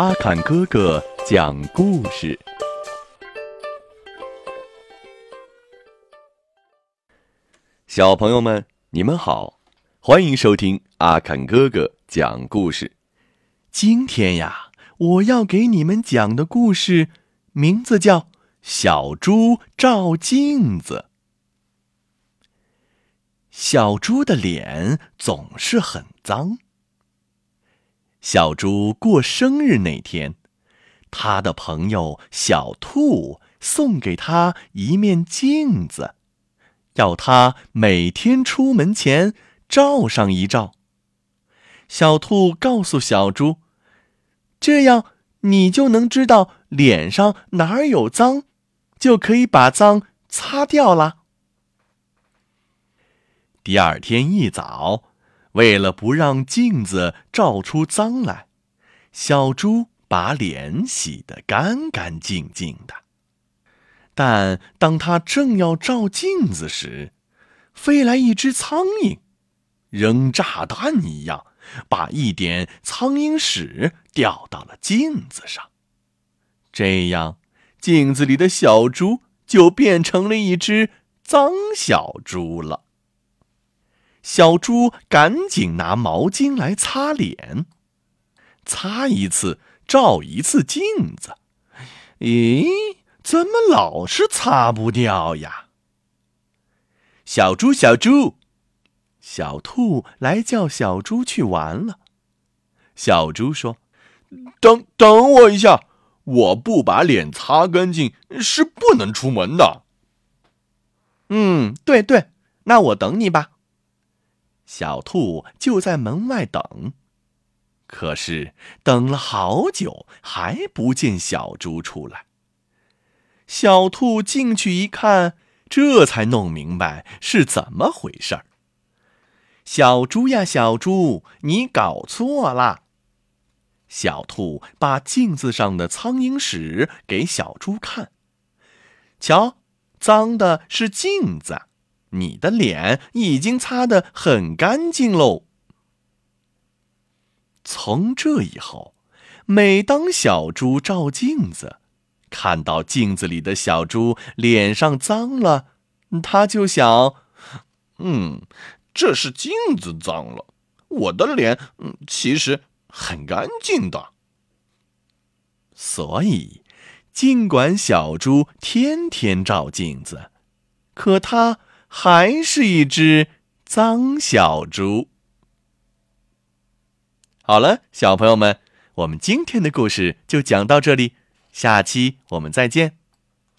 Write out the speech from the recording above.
阿坎哥哥讲故事。小朋友们，你们好，欢迎收听阿坎哥哥讲故事。今天呀，我要给你们讲的故事名字叫《小猪照镜子》。小猪的脸总是很脏。小猪过生日那天，他的朋友小兔送给他一面镜子，要他每天出门前照上一照。小兔告诉小猪：“这样你就能知道脸上哪儿有脏，就可以把脏擦掉了。”第二天一早。为了不让镜子照出脏来，小猪把脸洗得干干净净的。但当他正要照镜子时，飞来一只苍蝇，扔炸弹一样，把一点苍蝇屎掉到了镜子上。这样，镜子里的小猪就变成了一只脏小猪了。小猪赶紧拿毛巾来擦脸，擦一次照一次镜子。咦，怎么老是擦不掉呀？小猪，小猪，小兔来叫小猪去玩了。小猪说：“等等我一下，我不把脸擦干净是不能出门的。”嗯，对对，那我等你吧。小兔就在门外等，可是等了好久还不见小猪出来。小兔进去一看，这才弄明白是怎么回事儿。小猪呀，小猪，你搞错了！小兔把镜子上的苍蝇屎给小猪看，瞧，脏的是镜子。你的脸已经擦得很干净喽。从这以后，每当小猪照镜子，看到镜子里的小猪脸上脏了，他就想：“嗯，这是镜子脏了，我的脸其实很干净的。”所以，尽管小猪天天照镜子，可他。还是一只脏小猪。好了，小朋友们，我们今天的故事就讲到这里，下期我们再见。